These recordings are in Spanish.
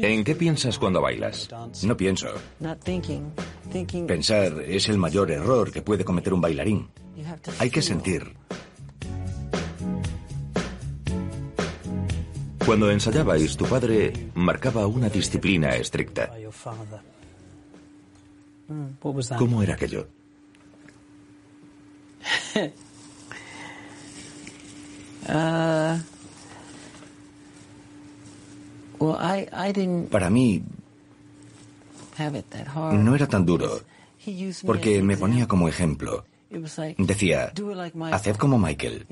¿En qué piensas cuando bailas? No pienso. Pensar es el mayor error que puede cometer un bailarín. Hay que sentir. Cuando ensayabais, tu padre marcaba una disciplina estricta. ¿Cómo era aquello? Uh, Para mí no era tan duro, porque me ponía como ejemplo. Decía, haced como Michael.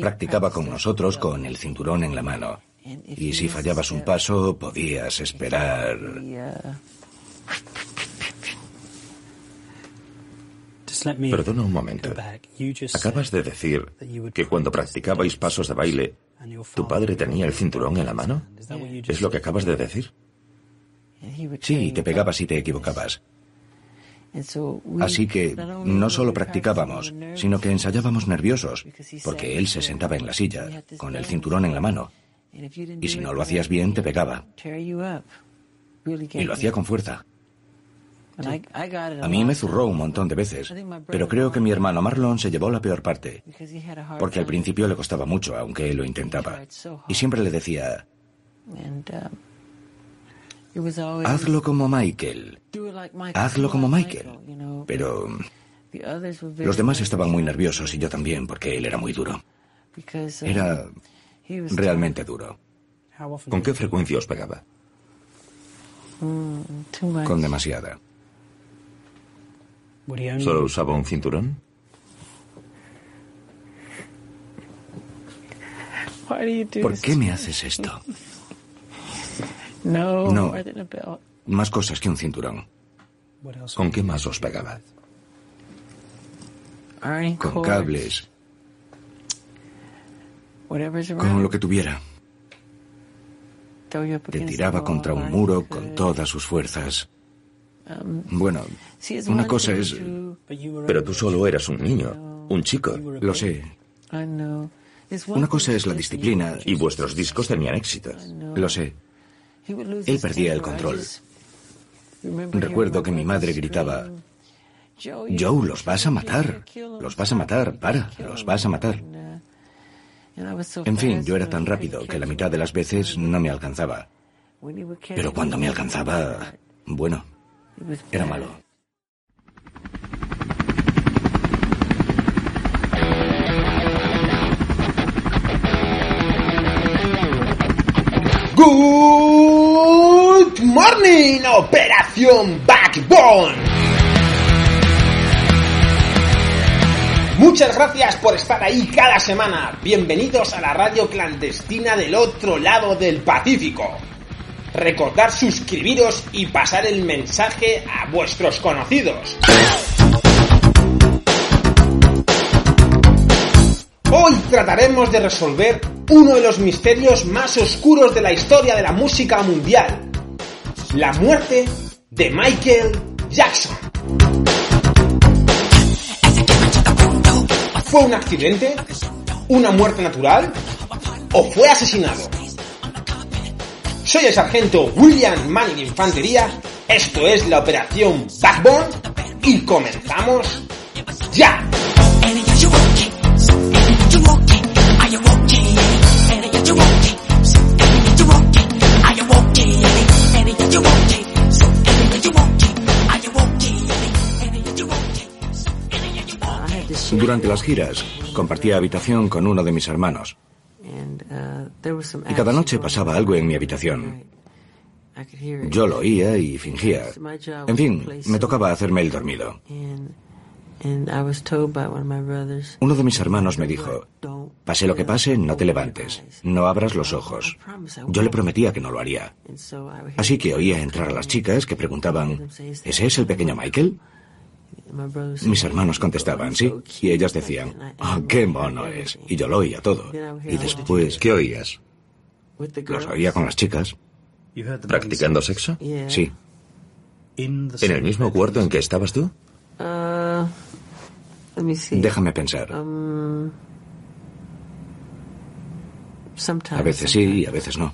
Practicaba con nosotros con el cinturón en la mano. Y si fallabas un paso, podías esperar. Perdona un momento. Acabas de decir que cuando practicabais pasos de baile, tu padre tenía el cinturón en la mano. ¿Es lo que acabas de decir? Sí, te pegaba si te equivocabas. Así que no solo practicábamos, sino que ensayábamos nerviosos, porque él se sentaba en la silla, con el cinturón en la mano. Y si no lo hacías bien, te pegaba. Y lo hacía con fuerza. A mí me zurró un montón de veces, pero creo que mi hermano Marlon se llevó la peor parte, porque al principio le costaba mucho, aunque él lo intentaba. Y siempre le decía, hazlo como Michael, hazlo como Michael. Pero los demás estaban muy nerviosos y yo también, porque él era muy duro. Era realmente duro. ¿Con qué frecuencia os pegaba? Con demasiada. ¿Solo usaba un cinturón? ¿Por qué me haces esto? No. Más cosas que un cinturón. ¿Con qué más os pegaba? Con cables, con lo que tuviera. Te tiraba contra un muro con todas sus fuerzas. Bueno, una cosa es... Pero tú solo eras un niño, un chico. Lo sé. Una cosa es la disciplina. Y vuestros discos tenían éxito. Lo sé. Él perdía el control. Recuerdo que mi madre gritaba, Joe, los vas a matar. Los vas a matar. Para, los vas a matar. En fin, yo era tan rápido que la mitad de las veces no me alcanzaba. Pero cuando me alcanzaba, bueno, era malo. Good morning, Operación Backbone. Muchas gracias por estar ahí cada semana. Bienvenidos a la radio clandestina del otro lado del Pacífico. Recordad suscribiros y pasar el mensaje a vuestros conocidos. Hoy trataremos de resolver uno de los misterios más oscuros de la historia de la música mundial. La muerte de Michael Jackson. ¿Fue un accidente? ¿Una muerte natural? ¿O fue asesinado? Soy el sargento William Manning de Infantería, esto es la operación Backbone y comenzamos ya. Durante las giras, compartía habitación con uno de mis hermanos. Y cada noche pasaba algo en mi habitación. Yo lo oía y fingía. En fin, me tocaba hacerme el dormido. Uno de mis hermanos me dijo, pase lo que pase, no te levantes, no abras los ojos. Yo le prometía que no lo haría. Así que oía entrar a las chicas que preguntaban, ¿ese es el pequeño Michael? Mis hermanos contestaban, sí, y ellas decían, oh, qué mono es. Y yo lo oía todo. Y después... ¿Qué oías? Los oía con las chicas. ¿Practicando sexo? Sí. ¿En el mismo cuarto en que estabas tú? Déjame pensar. A veces sí y a veces no.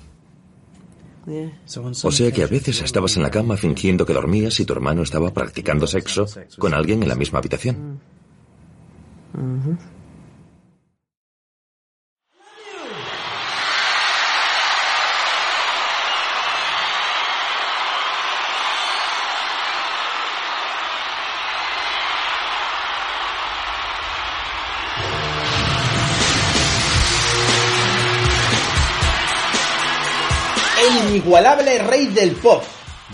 O sea que a veces estabas en la cama fingiendo que dormías y tu hermano estaba practicando sexo con alguien en la misma habitación. Inigualable rey del pop,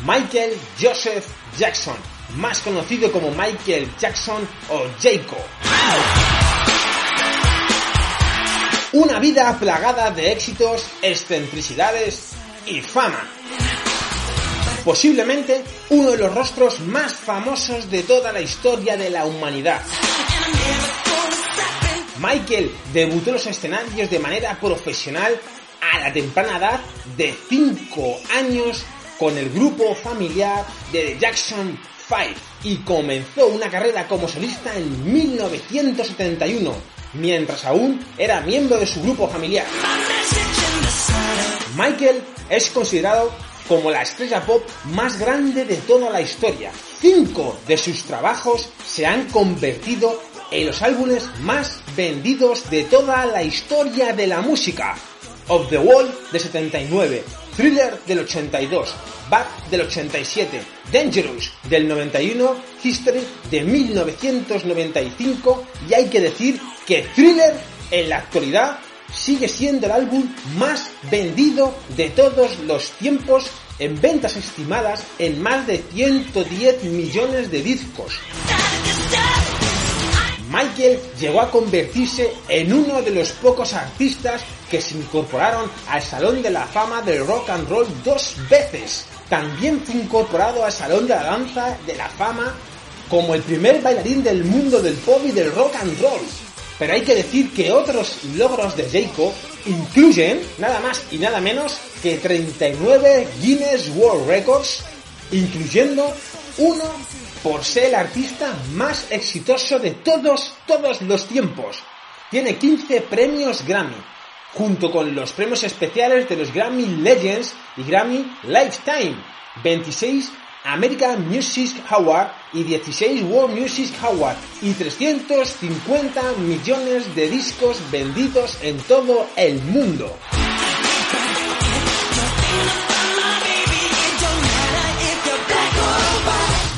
Michael Joseph Jackson, más conocido como Michael Jackson o Jacob. Una vida plagada de éxitos, excentricidades y fama. Posiblemente uno de los rostros más famosos de toda la historia de la humanidad. Michael debutó en los escenarios de manera profesional a la temprana edad de 5 años con el grupo familiar de The Jackson 5 y comenzó una carrera como solista en 1971, mientras aún era miembro de su grupo familiar. Michael es considerado como la estrella pop más grande de toda la historia. Cinco de sus trabajos se han convertido en los álbumes más vendidos de toda la historia de la música. Of the Wall de 79, Thriller del 82, Bad del 87, Dangerous del 91, History de 1995 y hay que decir que Thriller en la actualidad sigue siendo el álbum más vendido de todos los tiempos en ventas estimadas en más de 110 millones de discos. Michael llegó a convertirse en uno de los pocos artistas que se incorporaron al Salón de la Fama del Rock and Roll dos veces. También fue incorporado al Salón de la Danza de la Fama como el primer bailarín del mundo del pop y del rock and roll. Pero hay que decir que otros logros de Jacob incluyen nada más y nada menos que 39 Guinness World Records, incluyendo uno por ser el artista más exitoso de todos, todos los tiempos. Tiene 15 premios Grammy, junto con los premios especiales de los Grammy Legends y Grammy Lifetime, 26 American Music Award y 16 World Music Award y 350 millones de discos vendidos en todo el mundo.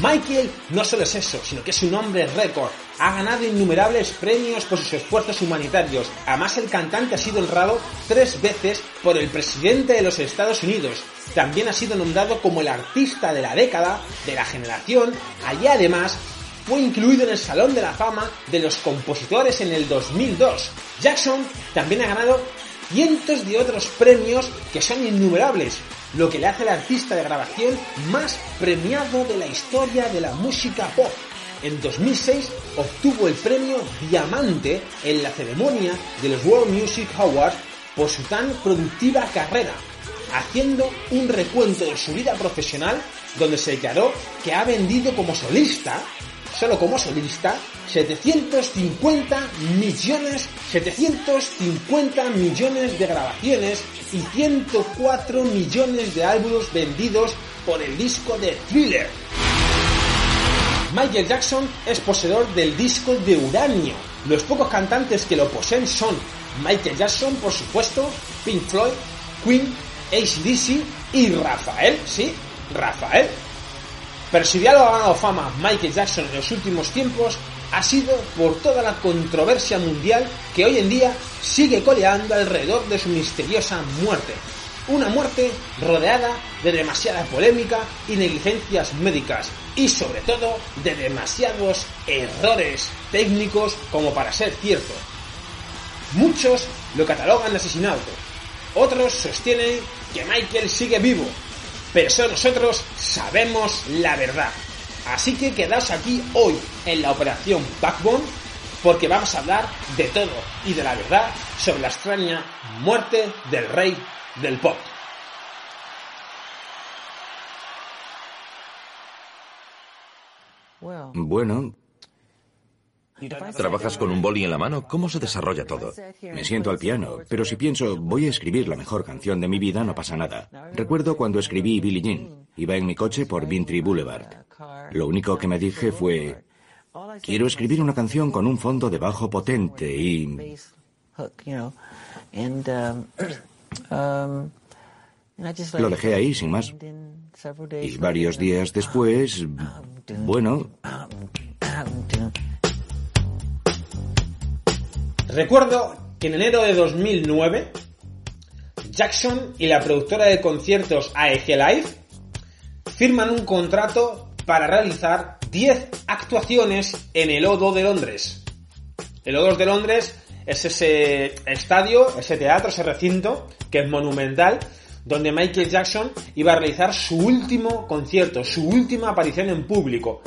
Michael no solo es eso, sino que es un hombre récord. Ha ganado innumerables premios por sus esfuerzos humanitarios. Además, el cantante ha sido honrado tres veces por el presidente de los Estados Unidos. También ha sido nombrado como el artista de la década, de la generación, y además fue incluido en el Salón de la Fama de los Compositores en el 2002. Jackson también ha ganado cientos de otros premios que son innumerables, lo que le hace al artista de grabación más premiado de la historia de la música pop. En 2006 obtuvo el premio Diamante en la ceremonia de los World Music Awards por su tan productiva carrera, haciendo un recuento de su vida profesional donde se declaró que ha vendido como solista solo como solista 750 millones, 750 millones de grabaciones y 104 millones de álbumes vendidos por el disco de Thriller. Michael Jackson es poseedor del disco de uranio. Los pocos cantantes que lo poseen son Michael Jackson, por supuesto, Pink Floyd, Queen, ACDC y Rafael, sí, Rafael, pero si ya lo ha ganado fama Michael Jackson en los últimos tiempos, ha sido por toda la controversia mundial que hoy en día sigue coleando alrededor de su misteriosa muerte. Una muerte rodeada de demasiada polémica y negligencias médicas y sobre todo de demasiados errores técnicos como para ser cierto. Muchos lo catalogan de asesinato, otros sostienen que Michael sigue vivo, pero solo nosotros sabemos la verdad. Así que quedaos aquí hoy en la operación Backbone porque vamos a hablar de todo y de la verdad sobre la extraña muerte del rey del pop. Bueno, ¿Trabajas con un boli en la mano? ¿Cómo se desarrolla todo? me siento al piano, pero si pienso voy a escribir la mejor canción de mi vida, no pasa nada. Recuerdo cuando escribí Billie Jean. Iba en mi coche por Bintry Boulevard. Lo único que me dije fue, quiero escribir una canción con un fondo de bajo potente y... Lo dejé ahí sin más. Y varios días después, bueno... Recuerdo que en enero de 2009, Jackson y la productora de conciertos AEG Live firman un contrato para realizar 10 actuaciones en el O2 de Londres. El O2 de Londres es ese estadio, ese teatro, ese recinto que es monumental, donde Michael Jackson iba a realizar su último concierto, su última aparición en público.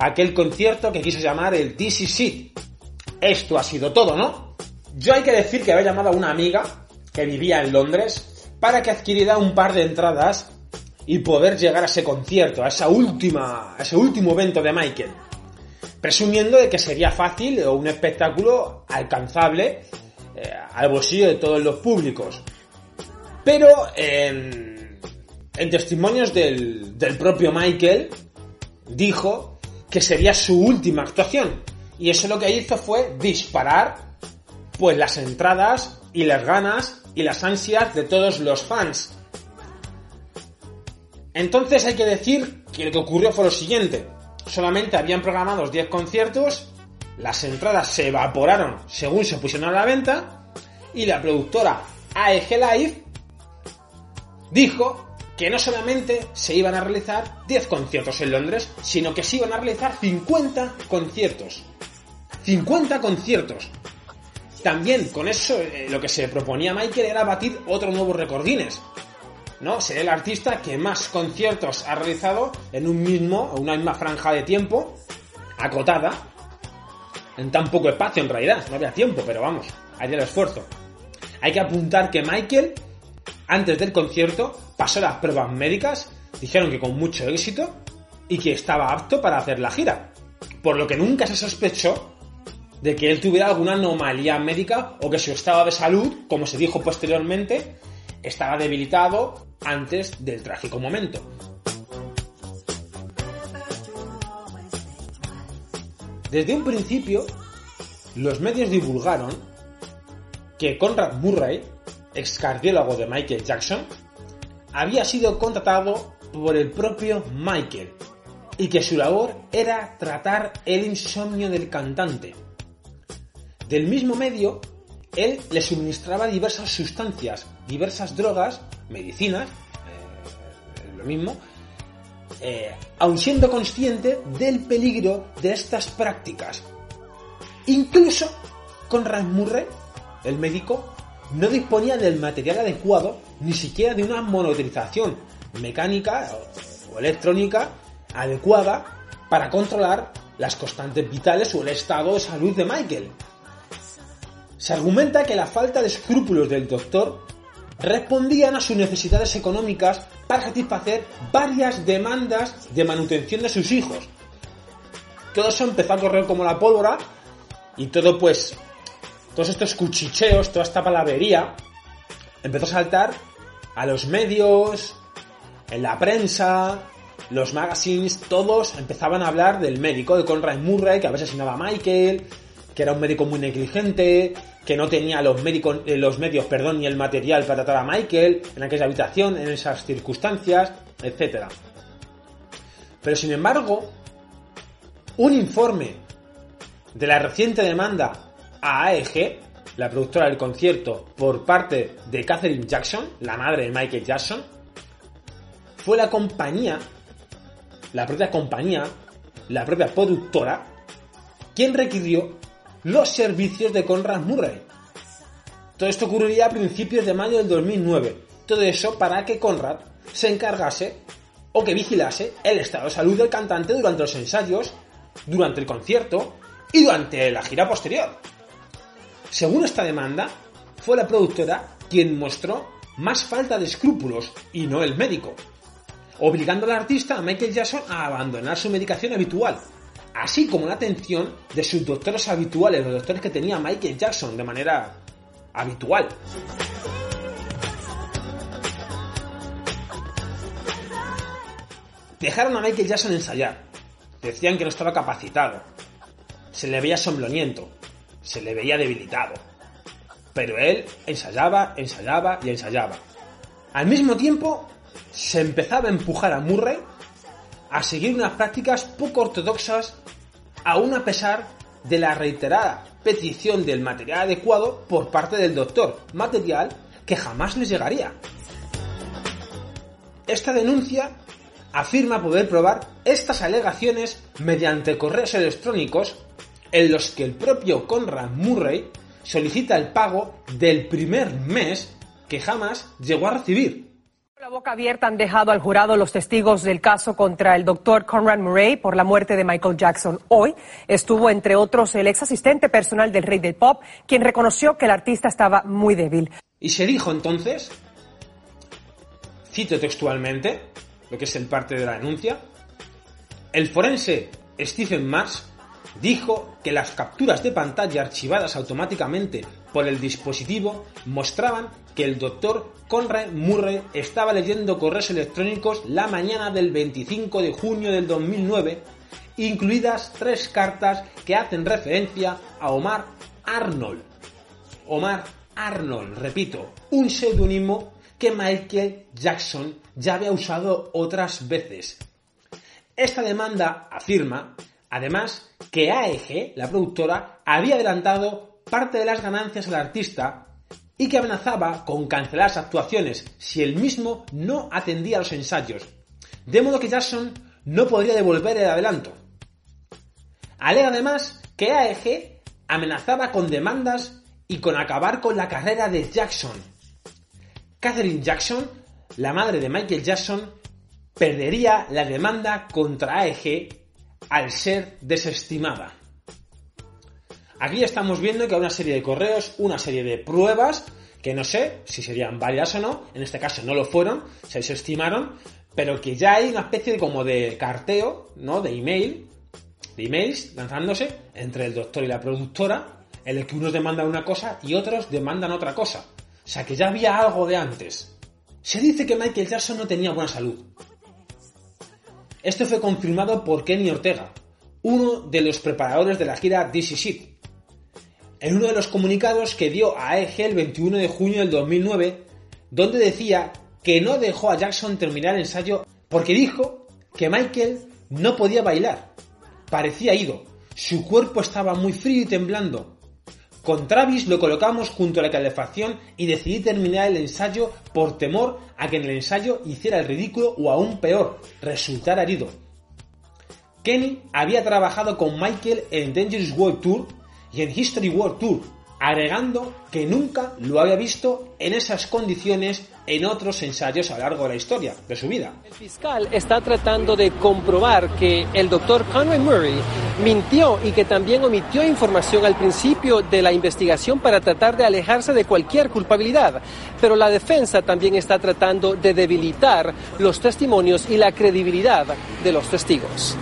Aquel concierto que quiso llamar el DCC. Esto ha sido todo, ¿no? Yo hay que decir que había llamado a una amiga que vivía en Londres para que adquiriera un par de entradas y poder llegar a ese concierto, a esa última, a ese último evento de Michael. Presumiendo de que sería fácil o un espectáculo alcanzable eh, al bolsillo de todos los públicos. Pero en, en testimonios del propio Michael dijo que sería su última actuación. Y eso lo que hizo fue disparar pues las entradas y las ganas y las ansias de todos los fans. Entonces hay que decir que lo que ocurrió fue lo siguiente. Solamente habían programados 10 conciertos, las entradas se evaporaron según se pusieron a la venta y la productora AEG Live dijo que no solamente se iban a realizar 10 conciertos en Londres, sino que se iban a realizar 50 conciertos. 50 conciertos. También con eso eh, lo que se proponía Michael era batir otro nuevo récord. ¿No? Ser el artista que más conciertos ha realizado en un mismo, una misma franja de tiempo, acotada, en tan poco espacio en realidad, no había tiempo, pero vamos, hay el esfuerzo. Hay que apuntar que Michael, antes del concierto, pasó las pruebas médicas, dijeron que con mucho éxito, y que estaba apto para hacer la gira. Por lo que nunca se sospechó de que él tuviera alguna anomalía médica o que su estado de salud, como se dijo posteriormente, estaba debilitado antes del trágico momento. Desde un principio, los medios divulgaron que Conrad Murray, ex cardiólogo de Michael Jackson, había sido contratado por el propio Michael y que su labor era tratar el insomnio del cantante del mismo medio, él le suministraba diversas sustancias, diversas drogas, medicinas, eh, lo mismo, eh, aun siendo consciente del peligro de estas prácticas. Incluso Conrad Murray, el médico, no disponía del material adecuado, ni siquiera de una monitorización mecánica o electrónica adecuada para controlar las constantes vitales o el estado de salud de Michael. Se argumenta que la falta de escrúpulos del doctor respondían a sus necesidades económicas para satisfacer varias demandas de manutención de sus hijos. Todo eso empezó a correr como la pólvora y todo pues, todos estos cuchicheos, toda esta palabrería empezó a saltar a los medios, en la prensa, los magazines, todos empezaban a hablar del médico de Conrad Murray que había asesinado a Michael, que era un médico muy negligente, que no tenía los, médicos, eh, los medios perdón, ni el material para tratar a Michael en aquella habitación, en esas circunstancias, etc. Pero sin embargo, un informe de la reciente demanda a AEG la productora del concierto, por parte de Catherine Jackson, la madre de Michael Jackson, fue la compañía, la propia compañía, la propia productora, quien requirió los servicios de Conrad Murray. Todo esto ocurriría a principios de mayo del 2009. Todo eso para que Conrad se encargase o que vigilase el estado de salud del cantante durante los ensayos, durante el concierto y durante la gira posterior. Según esta demanda, fue la productora quien mostró más falta de escrúpulos y no el médico, obligando al artista a Michael Jackson a abandonar su medicación habitual, así como la atención de sus doctores habituales, los doctores que tenía Michael Jackson de manera habitual. Dejaron a Michael Jackson ensayar. Decían que no estaba capacitado. Se le veía somnoliento. Se le veía debilitado. Pero él ensayaba, ensayaba y ensayaba. Al mismo tiempo, se empezaba a empujar a Murray a seguir unas prácticas poco ortodoxas, aún a pesar de la reiterada petición del material adecuado por parte del doctor, material que jamás les llegaría. Esta denuncia afirma poder probar estas alegaciones mediante correos electrónicos en los que el propio Conrad Murray solicita el pago del primer mes que jamás llegó a recibir. La boca abierta han dejado al jurado los testigos del caso contra el doctor Conrad Murray por la muerte de Michael Jackson. Hoy estuvo, entre otros, el ex asistente personal del rey del pop, quien reconoció que el artista estaba muy débil. Y se dijo entonces, cito textualmente, lo que es el parte de la denuncia, el forense Stephen Mars dijo que las capturas de pantalla archivadas automáticamente por el dispositivo mostraban que el doctor Conrad Murray estaba leyendo correos electrónicos la mañana del 25 de junio del 2009, incluidas tres cartas que hacen referencia a Omar Arnold. Omar Arnold, repito, un seudónimo que Michael Jackson ya había usado otras veces. Esta demanda afirma, además, que AEG, la productora, había adelantado parte de las ganancias al artista y que amenazaba con cancelar las actuaciones si él mismo no atendía a los ensayos, de modo que Jackson no podría devolver el adelanto. Alega además que AEG amenazaba con demandas y con acabar con la carrera de Jackson. Catherine Jackson, la madre de Michael Jackson, perdería la demanda contra AEG al ser desestimada. Aquí estamos viendo que hay una serie de correos, una serie de pruebas, que no sé si serían válidas o no, en este caso no lo fueron, se desestimaron, pero que ya hay una especie de como de carteo, ¿no? De email, de emails lanzándose entre el doctor y la productora, en el que unos demandan una cosa y otros demandan otra cosa. O sea que ya había algo de antes. Se dice que Michael Jackson no tenía buena salud. Esto fue confirmado por Kenny Ortega, uno de los preparadores de la gira This Is en uno de los comunicados que dio a AEG el 21 de junio del 2009, donde decía que no dejó a Jackson terminar el ensayo porque dijo que Michael no podía bailar. Parecía ido, su cuerpo estaba muy frío y temblando. Con Travis lo colocamos junto a la calefacción y decidí terminar el ensayo por temor a que en el ensayo hiciera el ridículo o aún peor, resultara herido. Kenny había trabajado con Michael en Dangerous World Tour y en History World Tour, agregando que nunca lo había visto en esas condiciones en otros ensayos a lo largo de la historia de su vida. El fiscal está tratando de comprobar que el doctor Conway Murray mintió y que también omitió información al principio de la investigación para tratar de alejarse de cualquier culpabilidad. Pero la defensa también está tratando de debilitar los testimonios y la credibilidad de los testigos.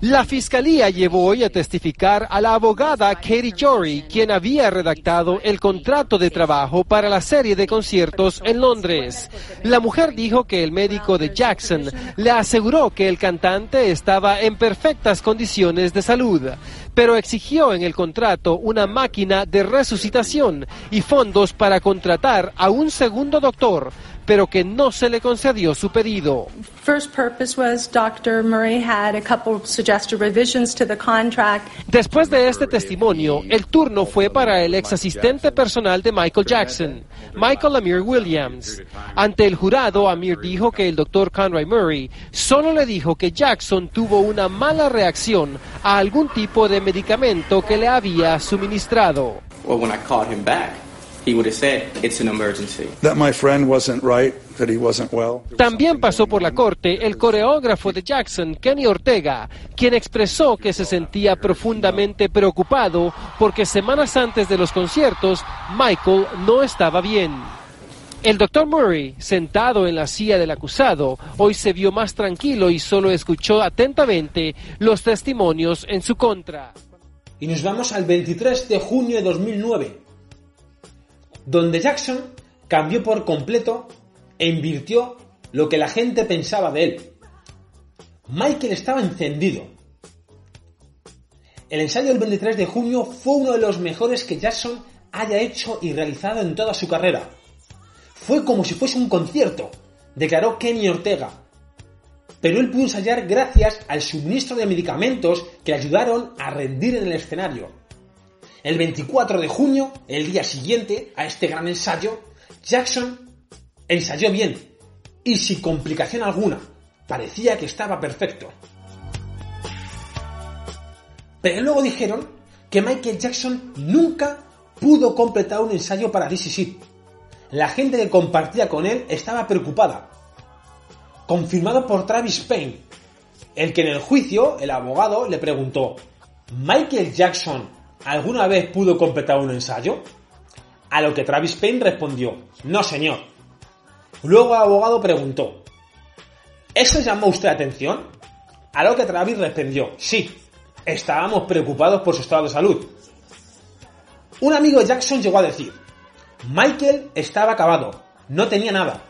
La fiscalía llevó hoy a testificar a la abogada Katie Jory, quien había redactado el contrato de trabajo para la serie de conciertos en Londres. La mujer dijo que el médico de Jackson le aseguró que el cantante estaba en perfectas condiciones de salud, pero exigió en el contrato una máquina de resucitación y fondos para contratar a un segundo doctor pero que no se le concedió su pedido. Después de este testimonio, el turno fue para el ex asistente personal de Michael Jackson, Michael Amir Williams. Ante el jurado, Amir dijo que el doctor Conroy Murray solo le dijo que Jackson tuvo una mala reacción a algún tipo de medicamento que le había suministrado. También pasó por la corte el coreógrafo de Jackson, Kenny Ortega, quien expresó que se sentía profundamente preocupado porque semanas antes de los conciertos Michael no estaba bien. El doctor Murray, sentado en la silla del acusado, hoy se vio más tranquilo y solo escuchó atentamente los testimonios en su contra. Y nos vamos al 23 de junio de 2009 donde Jackson cambió por completo e invirtió lo que la gente pensaba de él. Michael estaba encendido. El ensayo del 23 de junio fue uno de los mejores que Jackson haya hecho y realizado en toda su carrera. Fue como si fuese un concierto, declaró Kenny Ortega. Pero él pudo ensayar gracias al suministro de medicamentos que le ayudaron a rendir en el escenario. El 24 de junio, el día siguiente a este gran ensayo, Jackson ensayó bien y sin complicación alguna. Parecía que estaba perfecto. Pero luego dijeron que Michael Jackson nunca pudo completar un ensayo para DCC. La gente que compartía con él estaba preocupada. Confirmado por Travis Payne, el que en el juicio el abogado le preguntó, ¿Michael Jackson ¿Alguna vez pudo completar un ensayo? A lo que Travis Payne respondió, no señor. Luego el abogado preguntó, ¿eso llamó usted la atención? A lo que Travis respondió, sí, estábamos preocupados por su estado de salud. Un amigo de Jackson llegó a decir, Michael estaba acabado, no tenía nada.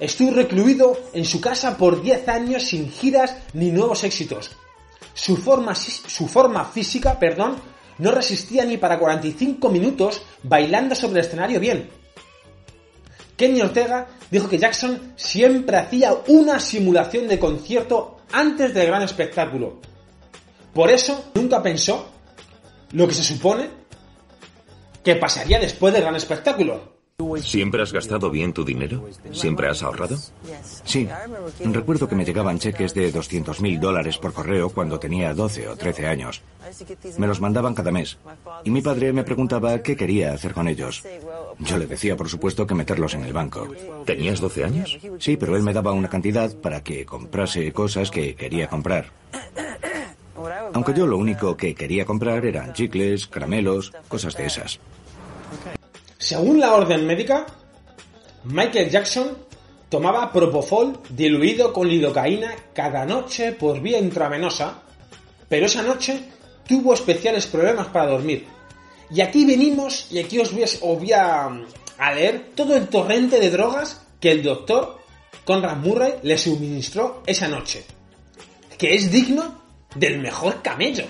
Estuvo recluido en su casa por 10 años sin giras ni nuevos éxitos. Su forma, su forma física, perdón, no resistía ni para 45 minutos bailando sobre el escenario bien. Kenny Ortega dijo que Jackson siempre hacía una simulación de concierto antes del gran espectáculo. Por eso nunca pensó lo que se supone que pasaría después del gran espectáculo. ¿Siempre has gastado bien tu dinero? ¿Siempre has ahorrado? Sí. Recuerdo que me llegaban cheques de 200 mil dólares por correo cuando tenía 12 o 13 años. Me los mandaban cada mes. Y mi padre me preguntaba qué quería hacer con ellos. Yo le decía, por supuesto, que meterlos en el banco. ¿Tenías 12 años? Sí, pero él me daba una cantidad para que comprase cosas que quería comprar. Aunque yo lo único que quería comprar eran chicles, caramelos, cosas de esas. Según la orden médica, Michael Jackson tomaba propofol diluido con lidocaína cada noche por vía intravenosa, pero esa noche tuvo especiales problemas para dormir. Y aquí venimos, y aquí os voy a, a leer todo el torrente de drogas que el doctor Conrad Murray le suministró esa noche, que es digno del mejor camello.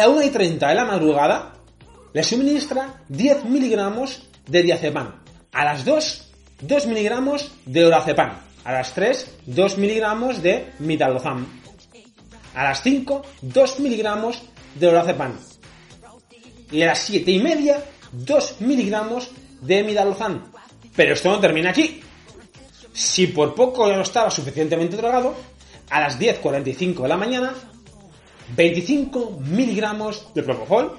La 1 y 30 de la madrugada le suministra 10 miligramos de diazepam. A las 2, 2 miligramos de orazepam. A las 3, 2 miligramos de midalozam. A las 5, 2 miligramos de orazepam. Y a las 7 y media, 2 miligramos de midalozam. Pero esto no termina aquí. Si por poco no estaba suficientemente drogado, a las 10.45 de la mañana 25 miligramos de propofol,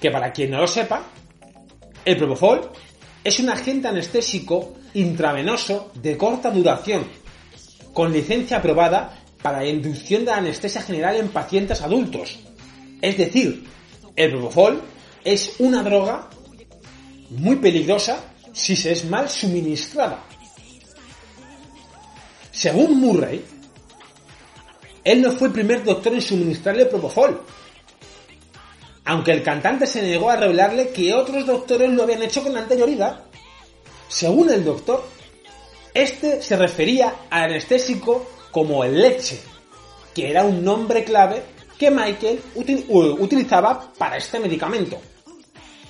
que para quien no lo sepa, el propofol es un agente anestésico intravenoso de corta duración, con licencia aprobada para la inducción de anestesia general en pacientes adultos. Es decir, el propofol es una droga muy peligrosa si se es mal suministrada. Según Murray, él no fue el primer doctor en suministrarle Propofol. Aunque el cantante se negó a revelarle que otros doctores lo habían hecho con anterioridad. Según el doctor, Este se refería al anestésico como el leche, que era un nombre clave que Michael utilizaba para este medicamento.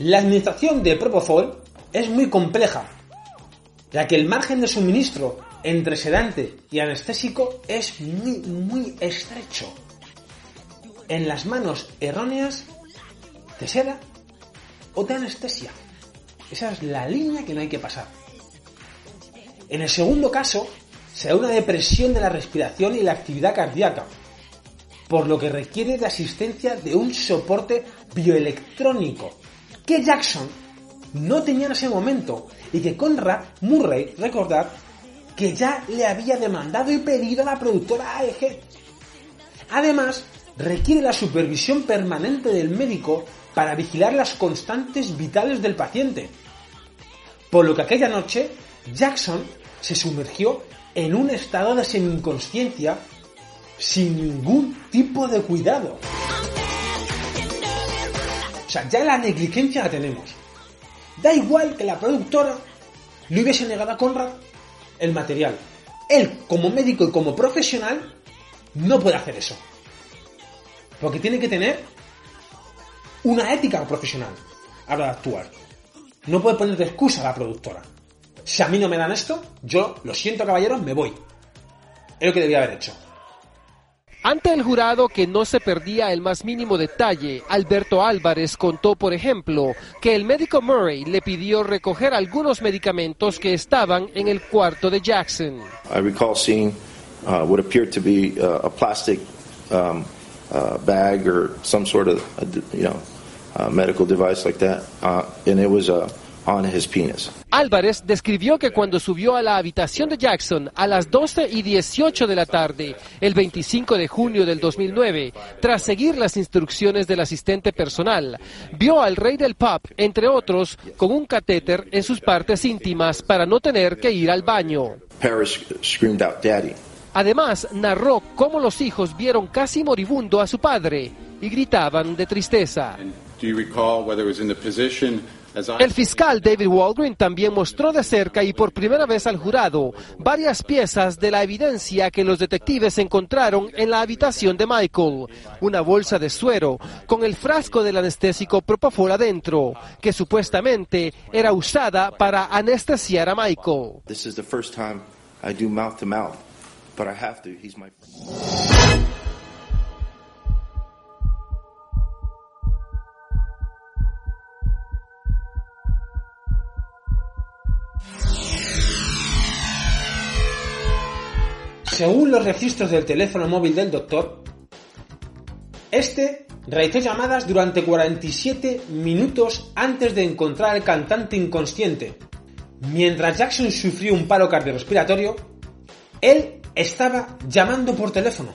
La administración de Propofol es muy compleja, ya que el margen de suministro entre sedante y anestésico es muy, muy estrecho. En las manos erróneas de seda o de anestesia. Esa es la línea que no hay que pasar. En el segundo caso, se da una depresión de la respiración y la actividad cardíaca, por lo que requiere de asistencia de un soporte bioelectrónico, que Jackson no tenía en ese momento y que Conrad Murray, recordad, que ya le había demandado y pedido a la productora AEG. Además, requiere la supervisión permanente del médico para vigilar las constantes vitales del paciente. Por lo que aquella noche, Jackson se sumergió en un estado de semi-inconsciencia sin ningún tipo de cuidado. O sea, ya la negligencia la tenemos. Da igual que la productora le hubiese negado a Conrad el material. Él, como médico y como profesional, no puede hacer eso. Porque tiene que tener una ética profesional a la de actuar. No puede poner de excusa a la productora. Si a mí no me dan esto, yo, lo siento caballeros, me voy. Es lo que debía haber hecho. Ante el jurado que no se perdía el más mínimo detalle, Alberto Álvarez contó, por ejemplo, que el médico Murray le pidió recoger algunos medicamentos que estaban en el cuarto de Jackson. I recall seeing uh, what appeared to be uh, a plastic um, uh, bag or some sort of, you know, medical device like that, and it was a Álvarez describió que cuando subió a la habitación de Jackson a las 12 y 18 de la tarde, el 25 de junio del 2009, tras seguir las instrucciones del asistente personal, vio al rey del pub, entre otros, con un catéter en sus partes íntimas para no tener que ir al baño. Además, narró cómo los hijos vieron casi moribundo a su padre y gritaban de tristeza. El fiscal David Walgreen también mostró de cerca y por primera vez al jurado varias piezas de la evidencia que los detectives encontraron en la habitación de Michael. Una bolsa de suero con el frasco del anestésico Propofol adentro, que supuestamente era usada para anestesiar a Michael. Según los registros del teléfono móvil del doctor, este realizó llamadas durante 47 minutos antes de encontrar al cantante inconsciente. Mientras Jackson sufrió un paro cardiorrespiratorio, él estaba llamando por teléfono,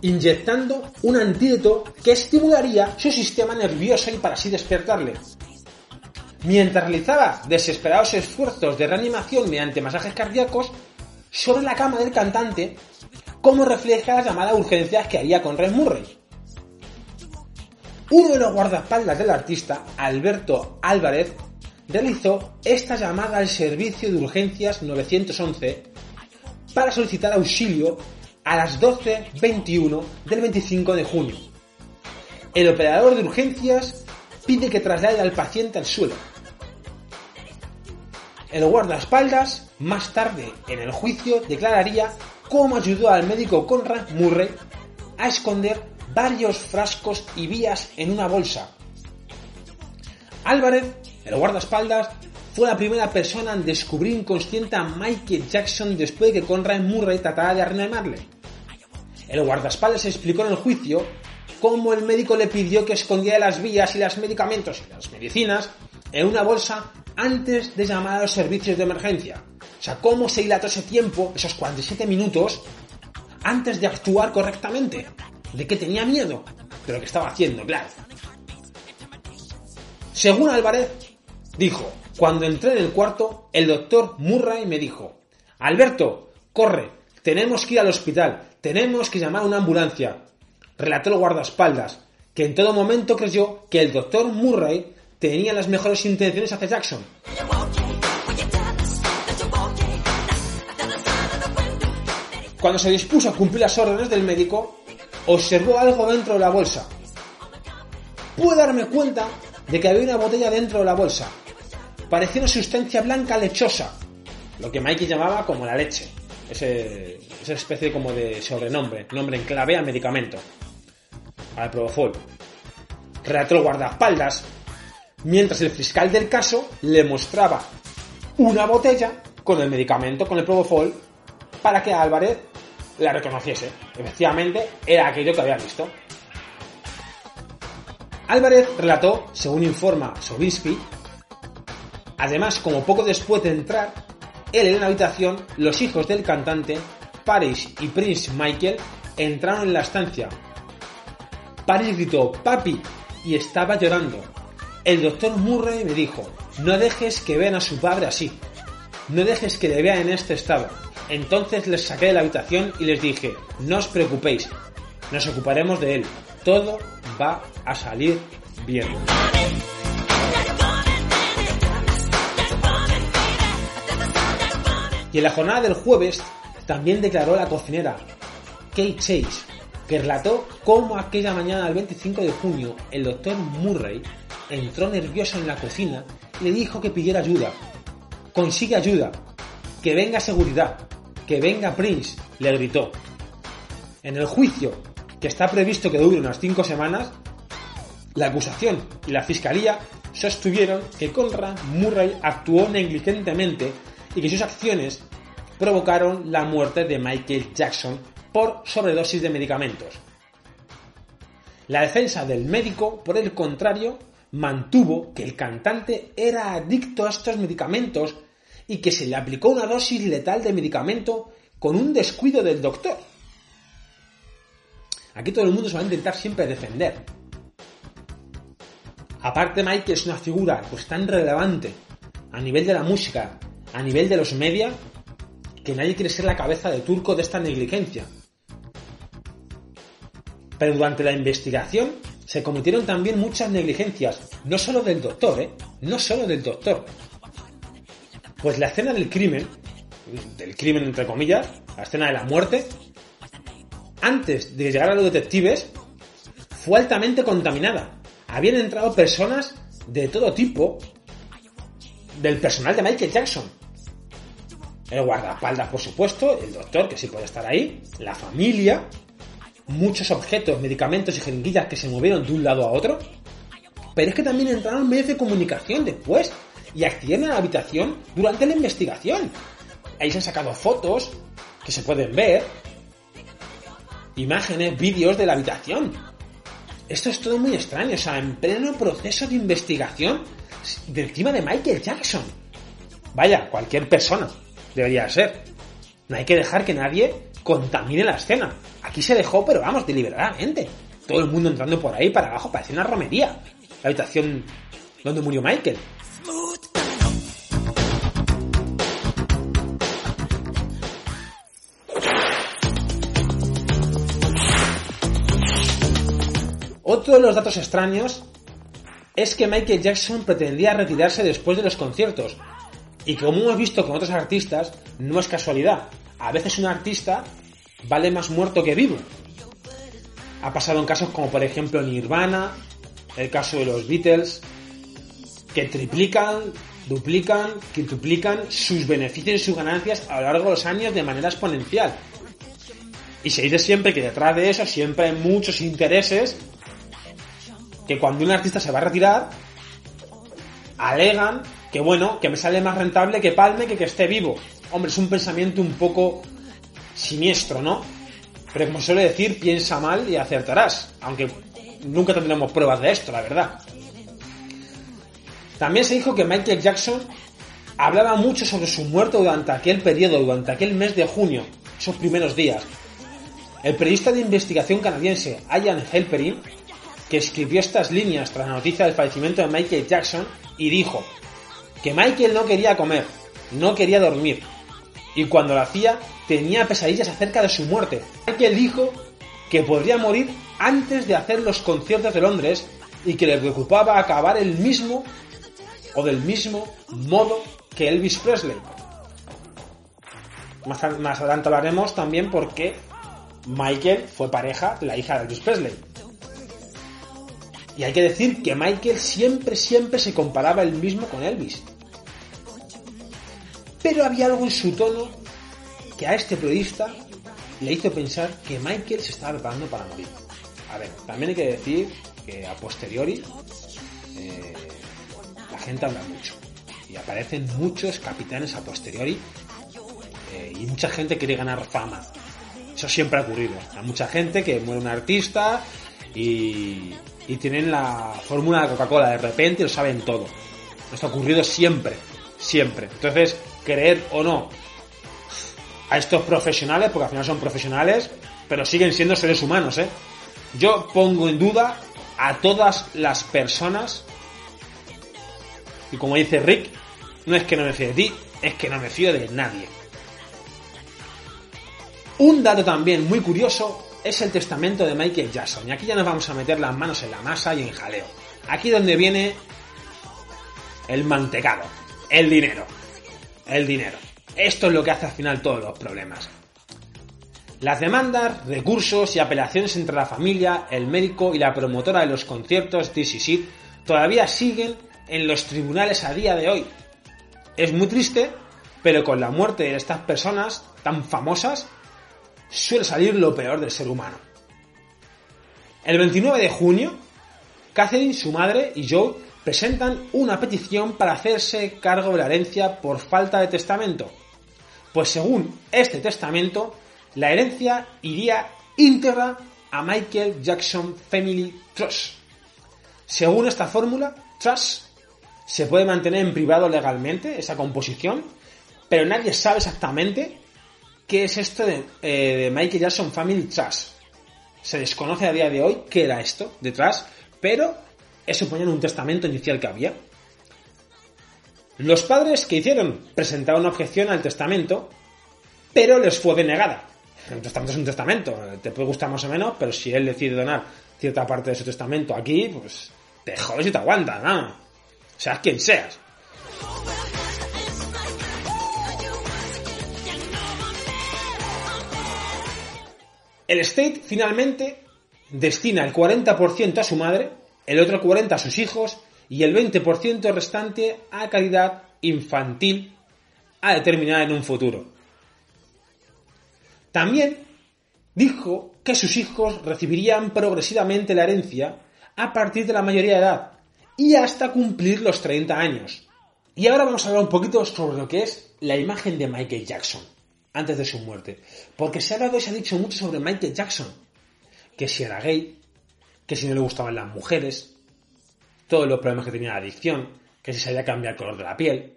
inyectando un antídoto que estimularía su sistema nervioso y para así despertarle. Mientras realizaba desesperados esfuerzos de reanimación mediante masajes cardíacos, sobre la cama del cantante, como refleja la llamada urgencias que haría con Red Murray. Uno de los guardaespaldas del artista, Alberto Álvarez, realizó esta llamada al servicio de urgencias 911 para solicitar auxilio a las 12.21 del 25 de junio. El operador de urgencias pide que traslade al paciente al suelo. El guardaespaldas más tarde, en el juicio, declararía cómo ayudó al médico Conrad Murray a esconder varios frascos y vías en una bolsa. Álvarez, el guardaespaldas, fue la primera persona en descubrir inconsciente a Michael Jackson después de que Conrad Murray tratara de reanimarle. El guardaespaldas explicó en el juicio cómo el médico le pidió que escondiera las vías y los medicamentos y las medicinas en una bolsa antes de llamar a los servicios de emergencia. O sea, cómo se dilató ese tiempo, esos 47 minutos, antes de actuar correctamente. De que tenía miedo de lo que estaba haciendo, claro. Según Álvarez, dijo, cuando entré en el cuarto, el doctor Murray me dijo, Alberto, corre, tenemos que ir al hospital, tenemos que llamar a una ambulancia. Relató el guardaespaldas, que en todo momento creyó que el doctor Murray tenía las mejores intenciones hacia Jackson. Cuando se dispuso a cumplir las órdenes del médico, observó algo dentro de la bolsa. Pude darme cuenta de que había una botella dentro de la bolsa. Parecía una sustancia blanca lechosa, lo que Mikey llamaba como la leche. Ese, esa especie como de sobrenombre, nombre en clave al medicamento. Al Propofol. Relató el guardaespaldas, mientras el fiscal del caso le mostraba una botella con el medicamento, con el Propofol, para que Álvarez la reconociese. Efectivamente, era aquello que había visto. Álvarez relató, según informa Sobinski, además, como poco después de entrar, él en la habitación, los hijos del cantante, Paris y Prince Michael, entraron en la estancia. Paris gritó, papi, y estaba llorando. El doctor Murray me dijo, no dejes que vean a su padre así. No dejes que le vean en este estado. Entonces les saqué de la habitación y les dije, no os preocupéis, nos ocuparemos de él. Todo va a salir bien. Y en la jornada del jueves también declaró la cocinera Kate Chase, que relató cómo aquella mañana del 25 de junio el doctor Murray entró nervioso en la cocina y le dijo que pidiera ayuda. Consigue ayuda, que venga seguridad, que venga Prince, le gritó. En el juicio, que está previsto que dure unas cinco semanas, la acusación y la fiscalía sostuvieron que Conrad Murray actuó negligentemente y que sus acciones provocaron la muerte de Michael Jackson por sobredosis de medicamentos. La defensa del médico, por el contrario, mantuvo que el cantante era adicto a estos medicamentos y que se le aplicó una dosis letal de medicamento con un descuido del doctor. Aquí todo el mundo se va a intentar siempre defender. Aparte Mike es una figura pues tan relevante a nivel de la música, a nivel de los media, que nadie quiere ser la cabeza de turco de esta negligencia. Pero durante la investigación se cometieron también muchas negligencias, no solo del doctor, ¿eh? No solo del doctor. Pues la escena del crimen, del crimen entre comillas, la escena de la muerte, antes de llegar a los detectives, fue altamente contaminada. Habían entrado personas de todo tipo del personal de Michael Jackson. El guardaespaldas, por supuesto, el doctor, que sí puede estar ahí, la familia, muchos objetos, medicamentos y jeringuillas que se movieron de un lado a otro. Pero es que también entraron medios de comunicación después y accedieron a la habitación durante la investigación. Ahí se han sacado fotos que se pueden ver, imágenes, vídeos de la habitación. Esto es todo muy extraño, o sea, en pleno proceso de investigación de encima de Michael Jackson. Vaya, cualquier persona debería ser. No hay que dejar que nadie contamine la escena. Aquí se dejó, pero vamos, deliberadamente. Todo el mundo entrando por ahí para abajo, parecía una romería. La habitación donde murió Michael. Otro de los datos extraños es que Michael Jackson pretendía retirarse después de los conciertos. Y como hemos visto con otros artistas, no es casualidad. A veces un artista vale más muerto que vivo. Ha pasado en casos como por ejemplo Nirvana, el caso de los Beatles, que triplican, duplican, quintuplican sus beneficios y sus ganancias a lo largo de los años de manera exponencial. Y se dice siempre que detrás de eso siempre hay muchos intereses que cuando un artista se va a retirar, alegan que bueno, que me sale más rentable que palme que que esté vivo. Hombre, es un pensamiento un poco siniestro, ¿no? Pero como suele decir, piensa mal y acertarás. Aunque nunca tendremos pruebas de esto, la verdad. También se dijo que Michael Jackson hablaba mucho sobre su muerte durante aquel periodo, durante aquel mes de junio, esos primeros días. El periodista de investigación canadiense Ian Helperin, que escribió estas líneas tras la noticia del fallecimiento de Michael Jackson, y dijo que Michael no quería comer, no quería dormir, y cuando lo hacía tenía pesadillas acerca de su muerte. Michael dijo que podría morir antes de hacer los conciertos de Londres y que le preocupaba acabar el mismo o del mismo modo que Elvis Presley. más, adelante hablaremos también porque Michael fue pareja de la hija de Elvis Presley. Y hay que decir que Michael siempre, siempre se comparaba él mismo con Elvis. Pero había algo en su tono que a este periodista le hizo pensar que Michael se estaba preparando para morir. A ver, también hay que decir que a posteriori eh, la gente habla mucho y aparecen muchos capitanes a posteriori eh, y mucha gente quiere ganar fama. Eso siempre ha ocurrido. Hay mucha gente que muere un artista y, y tienen la fórmula de Coca-Cola de repente lo saben todo. Esto ha ocurrido siempre, siempre. Entonces, creer o no a estos profesionales, porque al final son profesionales, pero siguen siendo seres humanos, ¿eh? Yo pongo en duda a todas las personas, y como dice Rick, no es que no me fíe de ti, es que no me fío de nadie. Un dato también muy curioso es el testamento de Michael Jackson, y aquí ya nos vamos a meter las manos en la masa y en jaleo. Aquí donde viene el mantecado, el dinero, el dinero. Esto es lo que hace al final todos los problemas. Las demandas, recursos y apelaciones entre la familia, el médico y la promotora de los conciertos DCC todavía siguen en los tribunales a día de hoy. Es muy triste, pero con la muerte de estas personas tan famosas suele salir lo peor del ser humano. El 29 de junio, Catherine, su madre y Joe presentan una petición para hacerse cargo de la herencia por falta de testamento. Pues según este testamento, la herencia iría íntegra a Michael Jackson Family Trust. Según esta fórmula, Trust se puede mantener en privado legalmente, esa composición, pero nadie sabe exactamente qué es esto de, eh, Michael Jackson Family Trust. Se desconoce a día de hoy qué era esto detrás, pero eso ponía un testamento inicial que había. Los padres que hicieron presentaron una objeción al testamento, pero les fue denegada. Un testamento es un testamento, te puede gustar más o menos, pero si él decide donar cierta parte de su testamento aquí, pues te jodes y te aguanta, ¿no? Seas quien seas. El State finalmente destina el 40% a su madre, el otro 40% a sus hijos y el 20% restante a calidad infantil a determinar en un futuro. También dijo que sus hijos recibirían progresivamente la herencia a partir de la mayoría de edad y hasta cumplir los 30 años. Y ahora vamos a hablar un poquito sobre lo que es la imagen de Michael Jackson antes de su muerte. Porque se ha hablado y se ha dicho mucho sobre Michael Jackson. Que si era gay, que si no le gustaban las mujeres, todos los problemas que tenía la adicción, que si se había cambiado el color de la piel.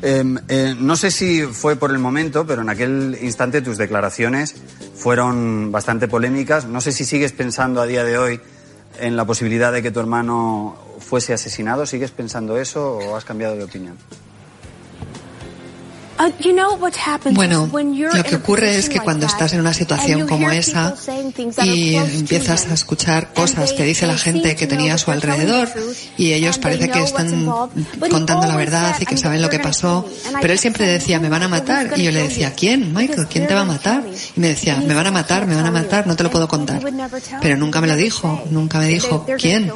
Em, eh, no sé si fue por el momento, pero en aquel instante tus declaraciones fueron bastante polémicas. No sé si sigues pensando a día de hoy en la posibilidad de que tu hermano fuese asesinado. ¿Sigues pensando eso o has cambiado de opinión? Uh, bueno, lo que ocurre es que cuando estás en una situación como esa y empiezas a escuchar cosas que dice la gente que tenía a su alrededor y ellos parece que están contando la verdad y que saben lo que pasó, pero él siempre decía, me van a matar. Y yo le decía, ¿quién, Michael? ¿Quién te va a matar? Y me decía, me van a matar, me van a matar, no te lo puedo contar. Pero nunca me lo dijo, nunca me dijo, ¿quién?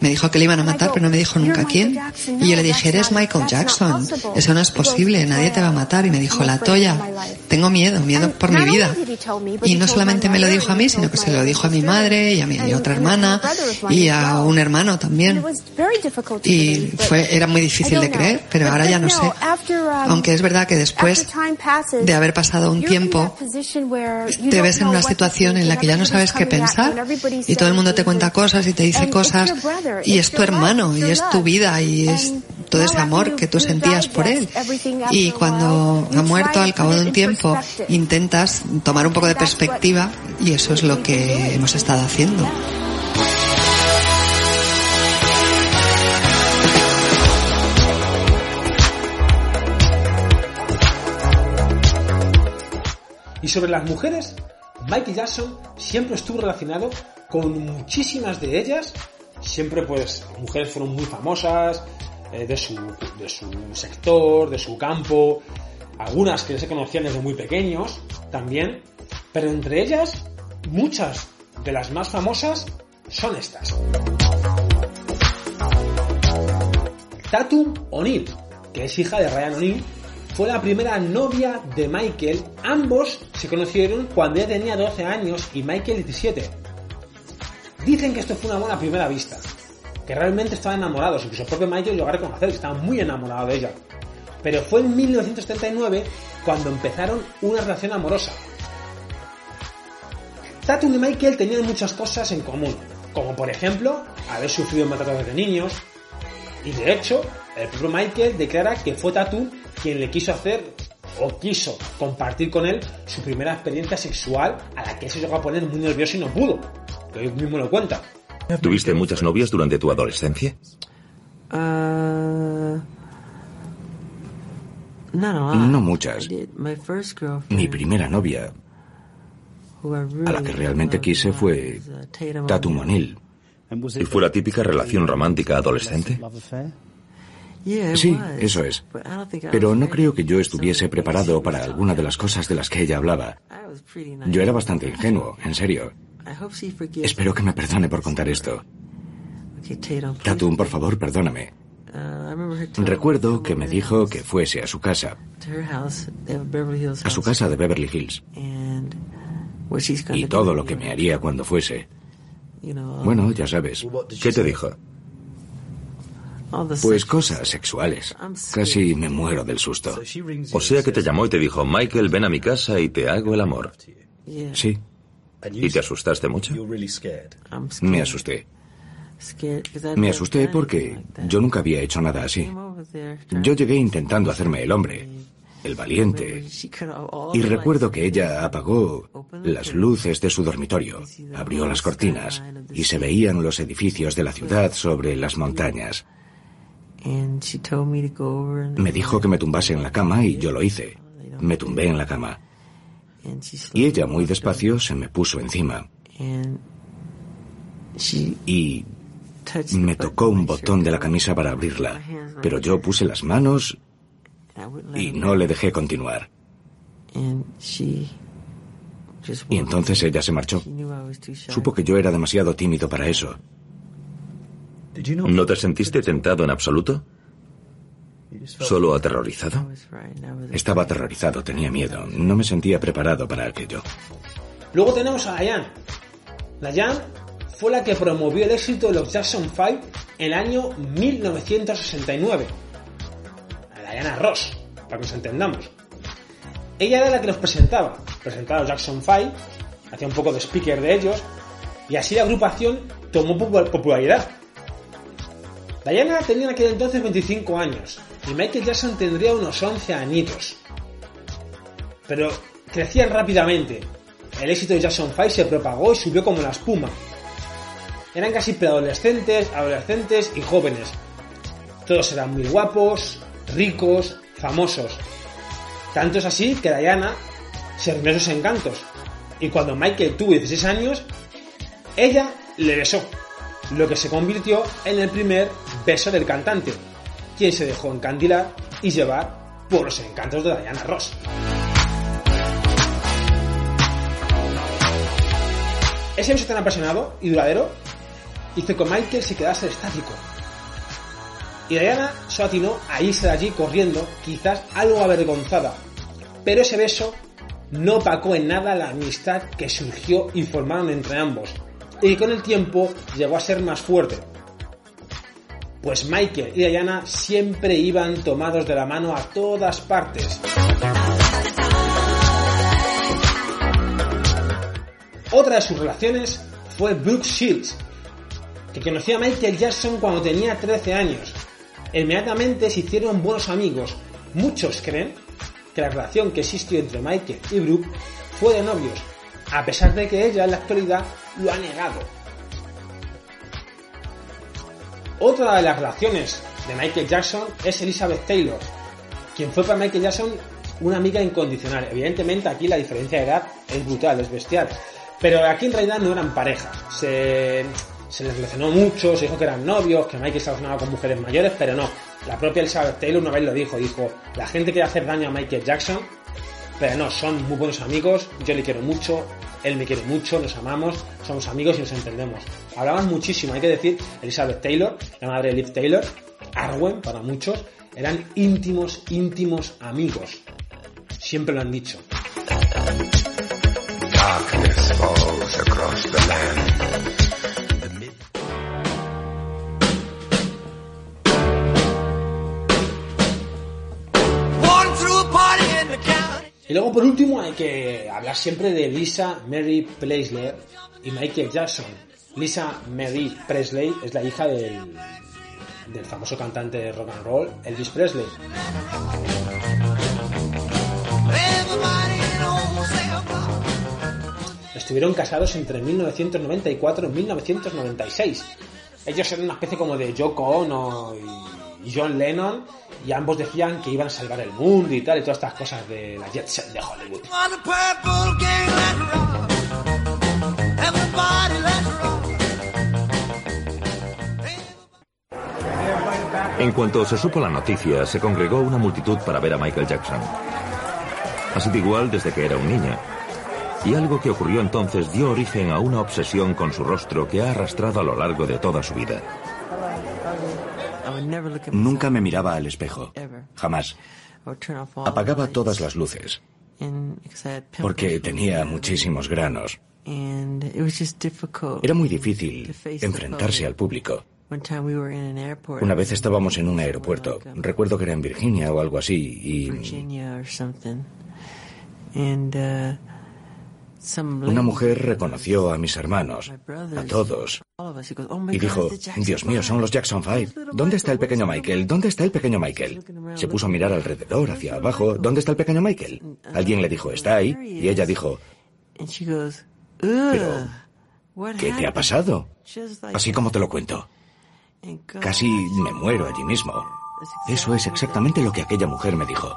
Me dijo que le iban a matar, pero no me dijo nunca quién. Y yo le dije, eres Michael Jackson. Eso no es posible, nadie te va a matar. Y me dijo, la toya, tengo miedo, miedo por mi vida. Y no solamente me lo dijo a mí, sino que se lo dijo a mi madre y a mi otra hermana y a un hermano también. Y fue, era muy difícil de creer, pero ahora ya no sé. Aunque es verdad que después de haber pasado un tiempo, te ves en una situación en la que ya no sabes qué pensar y todo el mundo te cuenta cosas y te dice cosas y es tu hermano y es tu vida y es todo ese amor que tú sentías por él. Y cuando ha muerto al cabo de un tiempo intentas tomar un poco de perspectiva y eso es lo que hemos estado haciendo. Y sobre las mujeres, Michael Jackson siempre estuvo relacionado con muchísimas de ellas siempre pues mujeres fueron muy famosas eh, de, su, de su sector, de su campo, algunas que se conocían desde muy pequeños también, pero entre ellas muchas de las más famosas son estas. Tatum O'Neill, que es hija de Ryan O'Neill, fue la primera novia de Michael. Ambos se conocieron cuando ella tenía 12 años y Michael 17. Dicen que esto fue una buena primera vista, que realmente estaban enamorados, incluso el propio Michael llegó a reconocer que estaba muy enamorado de ella. Pero fue en 1979 cuando empezaron una relación amorosa. Tatum y Michael tenían muchas cosas en común, como por ejemplo haber sufrido maltratos de niños, y de hecho, el propio Michael declara que fue Tatum quien le quiso hacer o quiso compartir con él su primera experiencia sexual a la que se llegó a poner muy nervioso y no pudo. Que él mismo lo cuenta. ¿Tuviste muchas novias durante tu adolescencia? Uh, no muchas. Mi primera novia, a la que realmente quise, fue Tatum O'Neill. ¿Y fue la típica relación romántica adolescente? Sí, eso es. Pero no creo que yo estuviese preparado para alguna de las cosas de las que ella hablaba. Yo era bastante ingenuo, en serio. Espero que me perdone por contar esto. Tatum, por favor, perdóname. Recuerdo que me dijo que fuese a su casa, a su casa de Beverly Hills, y todo lo que me haría cuando fuese. Bueno, ya sabes. ¿Qué te dijo? Pues cosas sexuales. Casi me muero del susto. O sea que te llamó y te dijo, Michael, ven a mi casa y te hago el amor. Sí. ¿Y te asustaste mucho? Me asusté. Me asusté porque yo nunca había hecho nada así. Yo llegué intentando hacerme el hombre, el valiente. Y recuerdo que ella apagó las luces de su dormitorio, abrió las cortinas y se veían los edificios de la ciudad sobre las montañas. Me dijo que me tumbase en la cama y yo lo hice. Me tumbé en la cama. Y ella muy despacio se me puso encima. Y me tocó un botón de la camisa para abrirla, pero yo puse las manos y no le dejé continuar. Y entonces ella se marchó. Supo que yo era demasiado tímido para eso. ¿No te sentiste tentado en absoluto? ¿Solo aterrorizado? Estaba aterrorizado, tenía miedo. No me sentía preparado para aquello. Luego tenemos a Diane. Diane fue la que promovió el éxito de los Jackson 5 en el año 1969. A Diana Ross, para que nos entendamos. Ella era la que los presentaba, presentaba los Jackson 5, hacía un poco de speaker de ellos, y así la agrupación tomó popularidad. Diana tenía en aquel entonces 25 años y Michael Jackson tendría unos 11 añitos. Pero crecían rápidamente. El éxito de Jackson 5 se propagó y subió como la espuma. Eran casi preadolescentes, adolescentes y jóvenes. Todos eran muy guapos, ricos, famosos. Tanto es así que Diana se rindió sus encantos. Y cuando Michael tuvo 16 años, ella le besó lo que se convirtió en el primer beso del cantante, quien se dejó encandilar y llevar por los encantos de Diana Ross. Ese beso tan apasionado y duradero hizo que Michael se quedase estático. Y Diana solo atinó a irse de allí corriendo, quizás algo avergonzada. Pero ese beso no opacó en nada la amistad que surgió y formaron entre ambos, y con el tiempo llegó a ser más fuerte. Pues Michael y Diana siempre iban tomados de la mano a todas partes. Otra de sus relaciones fue Brooke Shields, que conoció a Michael Jackson cuando tenía 13 años. Inmediatamente se hicieron buenos amigos. Muchos creen que la relación que existió entre Michael y Brooke fue de novios, a pesar de que ella en la actualidad lo ha negado. Otra de las relaciones de Michael Jackson es Elizabeth Taylor, quien fue para Michael Jackson una amiga incondicional. Evidentemente aquí la diferencia de edad es brutal, es bestial. Pero aquí en realidad no eran pareja. Se, se les relacionó mucho, se dijo que eran novios, que Michael se relacionaba con mujeres mayores, pero no. La propia Elizabeth Taylor una vez lo dijo, dijo, la gente quiere hacer daño a Michael Jackson, pero no, son muy buenos amigos, yo le quiero mucho, él me quiere mucho, nos amamos, somos amigos y nos entendemos. Hablaban muchísimo, hay que decir, Elizabeth Taylor, la madre de Liv Taylor, Arwen para muchos, eran íntimos, íntimos amigos. Siempre lo han dicho. Y luego por último hay que hablar siempre de Lisa Mary Presley y Michael Jackson. Lisa Mary Presley es la hija del, del famoso cantante de rock and roll Elvis Presley. Estuvieron casados entre 1994 y 1996. Ellos eran una especie como de Yoko Ono y John Lennon y ambos decían que iban a salvar el mundo y tal y todas estas cosas de la jet set de Hollywood. En cuanto se supo la noticia, se congregó una multitud para ver a Michael Jackson. Ha sido igual desde que era un niño. Y algo que ocurrió entonces dio origen a una obsesión con su rostro que ha arrastrado a lo largo de toda su vida. Nunca me miraba al espejo. Jamás. Apagaba todas las luces. Porque tenía muchísimos granos. Era muy difícil enfrentarse al público. Una vez estábamos en un aeropuerto, recuerdo que era en Virginia o algo así, y una mujer reconoció a mis hermanos, a todos, y dijo, Dios mío, son los Jackson Five. ¿Dónde está el pequeño Michael? ¿Dónde está el pequeño Michael? Se puso a mirar alrededor, hacia abajo. ¿Dónde está el pequeño Michael? Alguien le dijo, está ahí, y ella dijo, pero, ¿qué te ha pasado? Así como te lo cuento. Casi me muero allí mismo. Eso es exactamente lo que aquella mujer me dijo.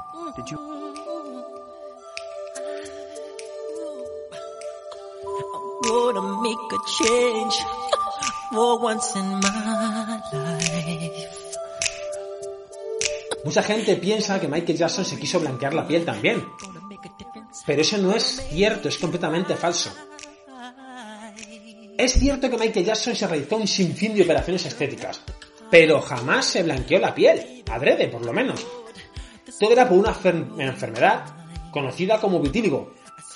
Mucha gente piensa que Michael Jackson se quiso blanquear la piel también. Pero eso no es cierto, es completamente falso. Es cierto que Michael Jackson se realizó un sinfín de operaciones estéticas, pero jamás se blanqueó la piel, adrede por lo menos. Todo era por una enfermedad conocida como vitíligo.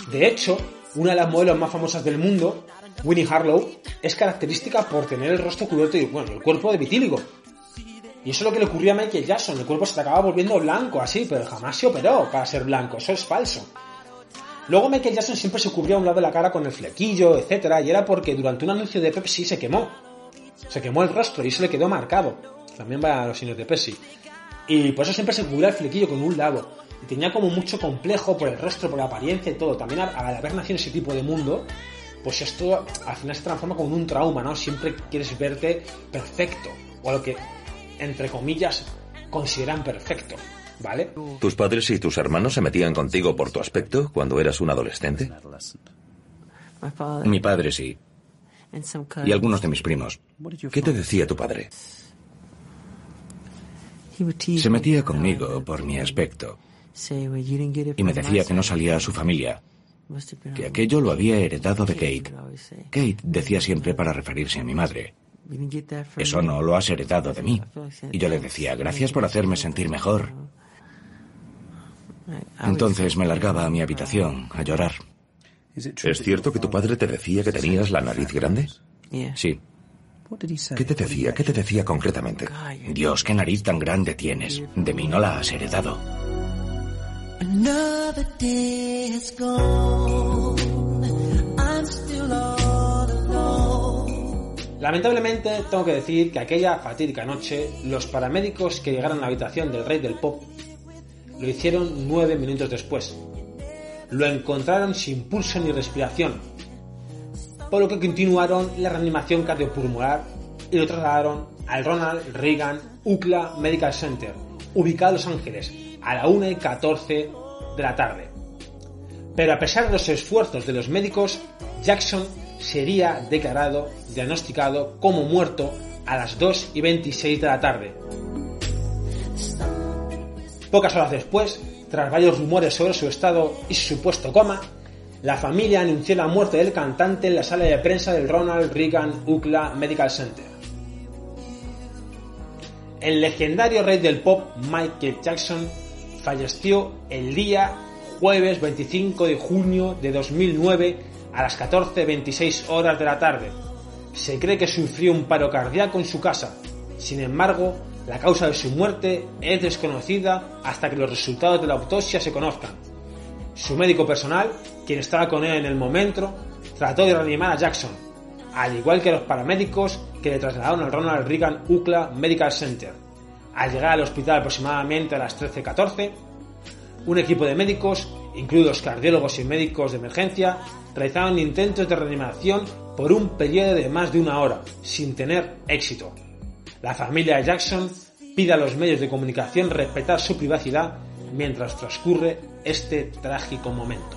De hecho, una de las modelos más famosas del mundo, Winnie Harlow, es característica por tener el rostro cubierto y bueno, el cuerpo de vitíligo. Y eso es lo que le ocurrió a Michael Jackson, el cuerpo se te acaba volviendo blanco así, pero jamás se operó para ser blanco, eso es falso. Luego Michael Jackson siempre se cubría un lado de la cara con el flequillo, etcétera, y era porque durante un anuncio de Pepsi se quemó. Se quemó el rostro y se le quedó marcado. También va a los signos de Pepsi. Y por eso siempre se cubría el flequillo con un lado. Y tenía como mucho complejo por el rostro, por la apariencia y todo. También al, haber nacido en ese tipo de mundo, pues esto al final se transforma como en un trauma, ¿no? Siempre quieres verte perfecto. O a lo que, entre comillas, consideran perfecto. ¿Vale? ¿Tus padres y tus hermanos se metían contigo por tu aspecto cuando eras un adolescente? Mi padre sí. Y algunos de mis primos. ¿Qué te decía tu padre? Se metía conmigo por mi aspecto. Y me decía que no salía a su familia. Que aquello lo había heredado de Kate. Kate decía siempre para referirse a mi madre. Eso no lo has heredado de mí. Y yo le decía, gracias por hacerme sentir mejor. Entonces me largaba a mi habitación a llorar. ¿Es cierto que tu padre te decía que tenías la nariz grande? Sí. ¿Qué te decía? ¿Qué te decía concretamente? Dios, qué nariz tan grande tienes. De mí no la has heredado. Lamentablemente tengo que decir que aquella fatídica noche los paramédicos que llegaron a la habitación del rey del pop lo hicieron nueve minutos después. Lo encontraron sin pulso ni respiración, por lo que continuaron la reanimación cardiopulmonar y lo trasladaron al Ronald Reagan UCLA Medical Center, ubicado en Los Ángeles, a la 1 y 14 de la tarde. Pero a pesar de los esfuerzos de los médicos, Jackson sería declarado, diagnosticado como muerto a las 2 y 26 de la tarde. Pocas horas después, tras varios rumores sobre su estado y su supuesto coma, la familia anunció la muerte del cantante en la sala de prensa del Ronald Reagan UCLA Medical Center. El legendario rey del pop Michael Jackson falleció el día jueves 25 de junio de 2009 a las 14.26 horas de la tarde. Se cree que sufrió un paro cardíaco en su casa. Sin embargo, la causa de su muerte es desconocida hasta que los resultados de la autopsia se conozcan. Su médico personal, quien estaba con él en el momento, trató de reanimar a Jackson, al igual que los paramédicos que le trasladaron al Ronald Reagan UCLA Medical Center. Al llegar al hospital aproximadamente a las 13.14, un equipo de médicos, incluidos cardiólogos y médicos de emergencia, realizaron intentos de reanimación por un periodo de más de una hora, sin tener éxito. La familia Jackson pide a los medios de comunicación respetar su privacidad mientras transcurre este trágico momento.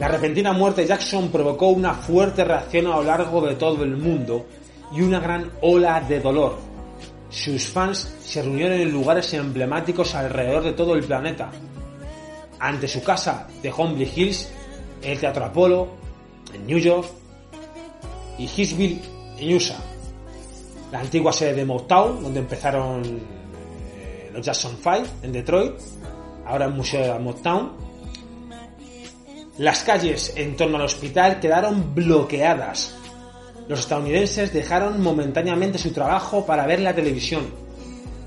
La repentina muerte de Jackson provocó una fuerte reacción a lo largo de todo el mundo y una gran ola de dolor. Sus fans se reunieron en lugares emblemáticos alrededor de todo el planeta, ante su casa de Holmby Hills, el Teatro Apolo, en New York, y Hillsville, en USA, la antigua sede de Motown, donde empezaron eh, los Jackson 5 en Detroit, ahora el Museo de Motown. Las calles en torno al hospital quedaron bloqueadas. Los estadounidenses dejaron momentáneamente su trabajo para ver la televisión.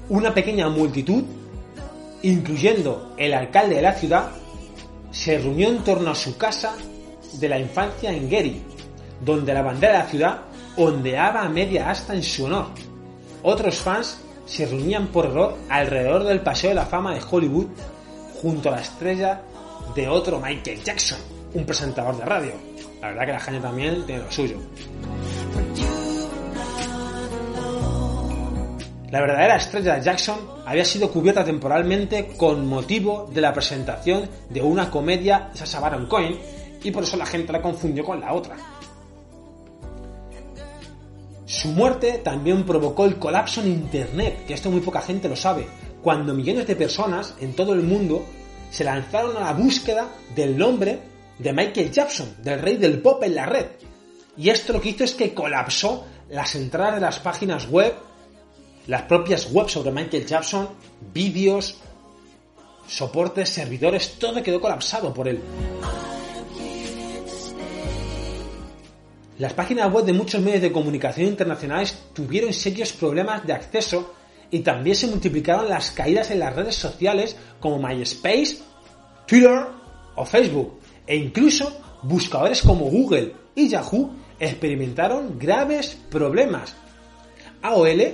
Una pequeña multitud incluyendo el alcalde de la ciudad, se reunió en torno a su casa de la infancia en Gary, donde la bandera de la ciudad ondeaba a media asta en su honor. Otros fans se reunían por error alrededor del Paseo de la Fama de Hollywood junto a la estrella de otro Michael Jackson, un presentador de radio. La verdad que la gente también tiene lo suyo. La verdadera estrella de Jackson había sido cubierta temporalmente con motivo de la presentación de una comedia de Sasha Baron Cohen y por eso la gente la confundió con la otra. Su muerte también provocó el colapso en Internet, que esto muy poca gente lo sabe, cuando millones de personas en todo el mundo se lanzaron a la búsqueda del nombre de Michael Jackson, del rey del pop en la red. Y esto lo que hizo es que colapsó las entradas de las páginas web las propias webs sobre Michael Jackson, vídeos, soportes, servidores, todo quedó colapsado por él. Las páginas web de muchos medios de comunicación internacionales tuvieron serios problemas de acceso y también se multiplicaron las caídas en las redes sociales como MySpace, Twitter o Facebook, e incluso buscadores como Google y Yahoo experimentaron graves problemas. AOL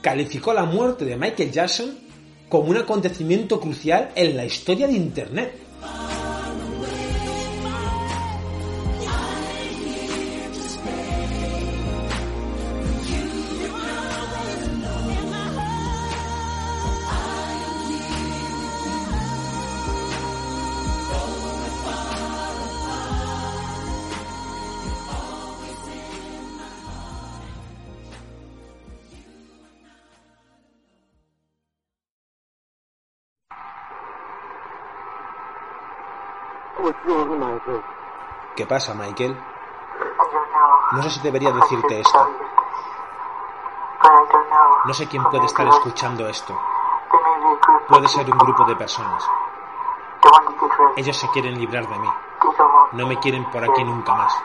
calificó la muerte de Michael Jackson como un acontecimiento crucial en la historia de Internet. ¿Qué pasa, Michael? No sé si debería decirte esto. No sé quién puede estar escuchando esto. Puede ser un grupo de personas. Ellos se quieren librar de mí. No me quieren por aquí nunca más.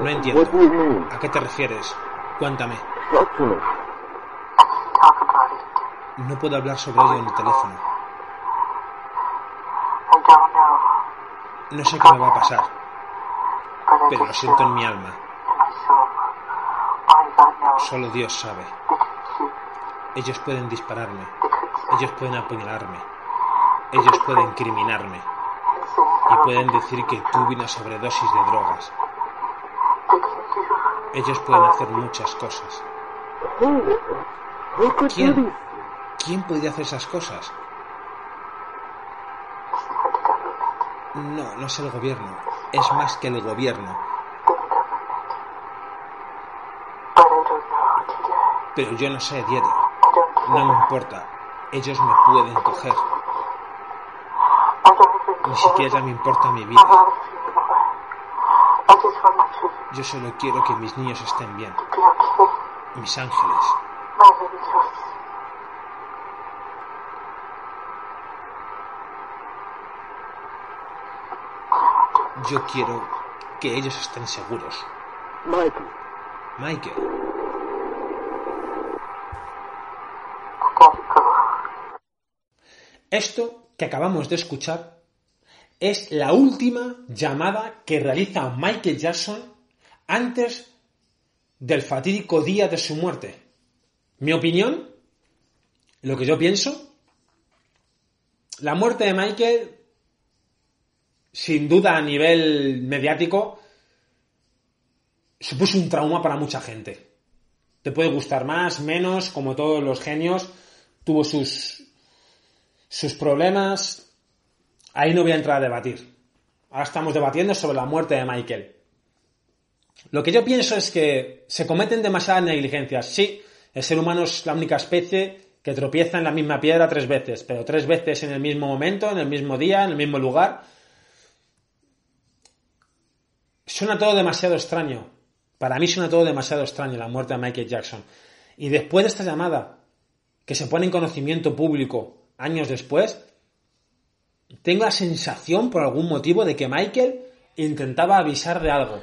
No entiendo. ¿A qué te refieres? Cuéntame. No puedo hablar sobre ello en el teléfono. No sé qué me va a pasar, pero lo siento en mi alma. Solo Dios sabe. Ellos pueden dispararme, ellos pueden apuñalarme, ellos pueden criminarme y pueden decir que tuve una sobredosis de drogas. Ellos pueden hacer muchas cosas. ¿Quién? ¿Quién podría hacer esas cosas? No, es el gobierno. Es más que el gobierno. Pero yo no sé, Dieta. No me importa. Ellos me pueden coger. Ni siquiera me importa mi vida. Yo solo quiero que mis niños estén bien. Mis ángeles. Yo quiero que ellos estén seguros. Michael. Michael. Esto que acabamos de escuchar es la última llamada que realiza Michael Jackson antes del fatídico día de su muerte. Mi opinión, lo que yo pienso, la muerte de Michael, sin duda a nivel mediático, supuso un trauma para mucha gente. Te puede gustar más, menos, como todos los genios, tuvo sus, sus problemas. Ahí no voy a entrar a debatir. Ahora estamos debatiendo sobre la muerte de Michael. Lo que yo pienso es que se cometen demasiadas negligencias. Sí, el ser humano es la única especie que tropieza en la misma piedra tres veces, pero tres veces en el mismo momento, en el mismo día, en el mismo lugar. Suena todo demasiado extraño. Para mí suena todo demasiado extraño la muerte de Michael Jackson. Y después de esta llamada, que se pone en conocimiento público años después, tengo la sensación por algún motivo de que Michael intentaba avisar de algo.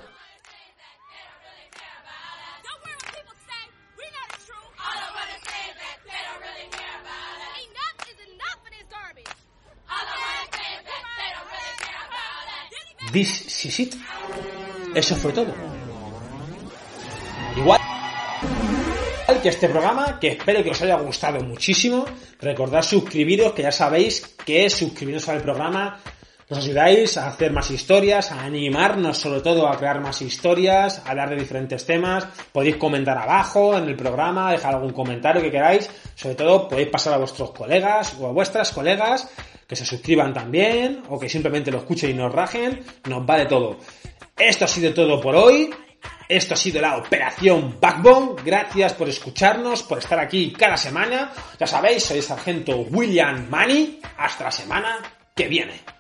This is it. Eso fue todo. Igual que este programa, que espero que os haya gustado muchísimo. Recordad suscribiros, que ya sabéis que suscribiros al programa nos ayudáis a hacer más historias, a animarnos sobre todo a crear más historias, a hablar de diferentes temas. Podéis comentar abajo en el programa, dejar algún comentario que queráis. Sobre todo podéis pasar a vuestros colegas o a vuestras colegas que se suscriban también o que simplemente lo escuchen y nos rajen. Nos vale todo. Esto ha sido todo por hoy. Esto ha sido la Operación Backbone. Gracias por escucharnos, por estar aquí cada semana. Ya sabéis, soy el sargento William Money. Hasta la semana que viene.